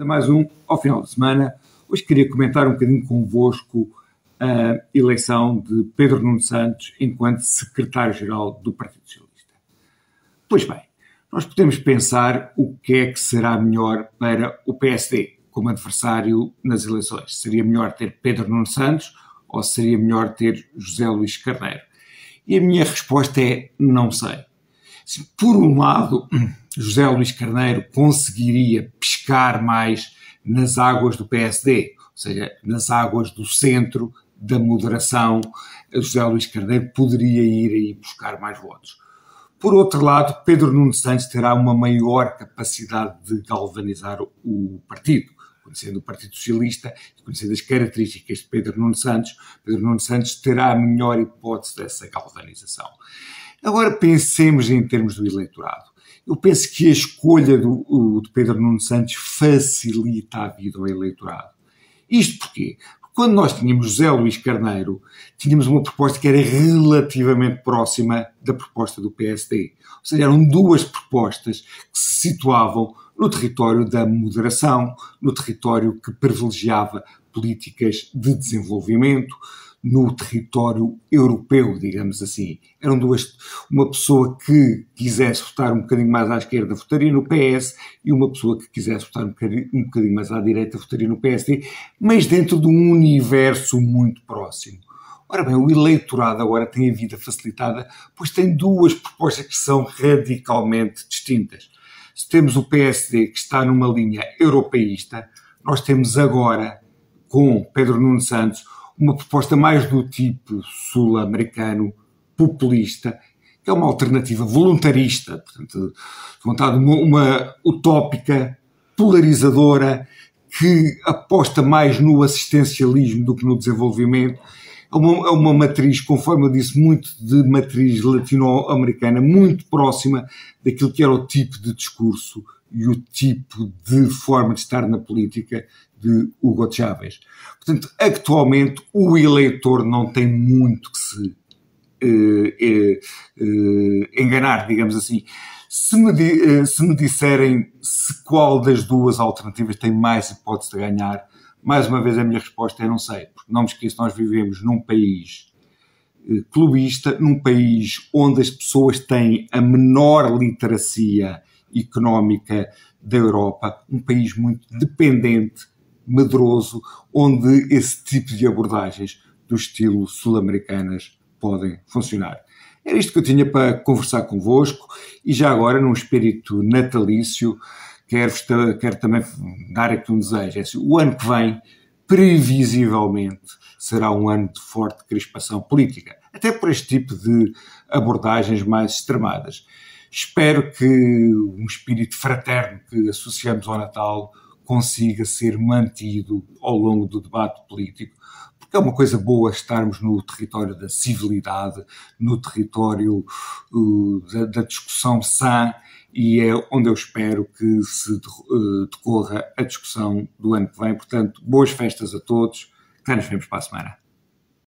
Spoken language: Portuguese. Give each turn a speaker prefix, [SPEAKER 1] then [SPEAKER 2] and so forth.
[SPEAKER 1] de mais um ao final de semana. Hoje queria comentar um bocadinho convosco a eleição de Pedro Nuno Santos enquanto secretário-geral do Partido Socialista. Pois bem, nós podemos pensar o que é que será melhor para o PSD como adversário nas eleições. Seria melhor ter Pedro Nuno Santos ou seria melhor ter José Luís Carneiro? E a minha resposta é não sei. Por um lado, José Luís Carneiro conseguiria pescar mais nas águas do PSD, ou seja, nas águas do centro, da moderação, José Luís Carneiro poderia ir aí buscar mais votos. Por outro lado, Pedro Nuno Santos terá uma maior capacidade de galvanizar o partido. Conhecendo o Partido Socialista e conhecendo as características de Pedro Nuno Santos, Pedro Nuno Santos terá a melhor hipótese dessa galvanização. Agora pensemos em termos do eleitorado. Eu penso que a escolha do, de Pedro Nuno Santos facilita a vida ao eleitorado. Isto porquê? Porque quando nós tínhamos José Luís Carneiro, tínhamos uma proposta que era relativamente próxima da proposta do PSD. Ou seja, eram duas propostas que se situavam no território da moderação, no território que privilegiava políticas de desenvolvimento, no território europeu, digamos assim. Eram duas. Uma pessoa que quisesse votar um bocadinho mais à esquerda votaria no PS e uma pessoa que quisesse votar um bocadinho, um bocadinho mais à direita votaria no PSD, mas dentro de um universo muito próximo. Ora bem, o eleitorado agora tem a vida facilitada, pois tem duas propostas que são radicalmente distintas. Se temos o PSD que está numa linha europeísta, nós temos agora, com Pedro Nuno Santos, uma proposta mais do tipo sul-americano, populista, que é uma alternativa voluntarista, portanto, vontade uma, uma utópica, polarizadora, que aposta mais no assistencialismo do que no desenvolvimento. É uma, é uma matriz, conforme eu disse, muito de matriz latino-americana, muito próxima daquilo que era o tipo de discurso e o tipo de forma de estar na política de Hugo Chávez. Portanto, atualmente o eleitor não tem muito que se eh, eh, eh, enganar, digamos assim. Se me, di, se me disserem se qual das duas alternativas tem mais hipótese de ganhar, mais uma vez a minha resposta é não sei, porque não me esqueço, nós vivemos num país clubista, num país onde as pessoas têm a menor literacia económica da Europa, um país muito dependente medroso, onde esse tipo de abordagens do estilo sul-americanas podem funcionar. Era isto que eu tinha para conversar convosco e já agora, num espírito natalício, quero, quero também dar aqui um desejo. É assim, o ano que vem, previsivelmente, será um ano de forte crispação política, até por este tipo de abordagens mais extremadas. Espero que um espírito fraterno que associamos ao Natal consiga ser mantido ao longo do debate político, porque é uma coisa boa estarmos no território da civilidade, no território uh, da, da, discussão sã, e é onde eu espero que se uh, decorra a discussão do ano que vem. Portanto, boas festas a todos, cá nos vemos para a semana.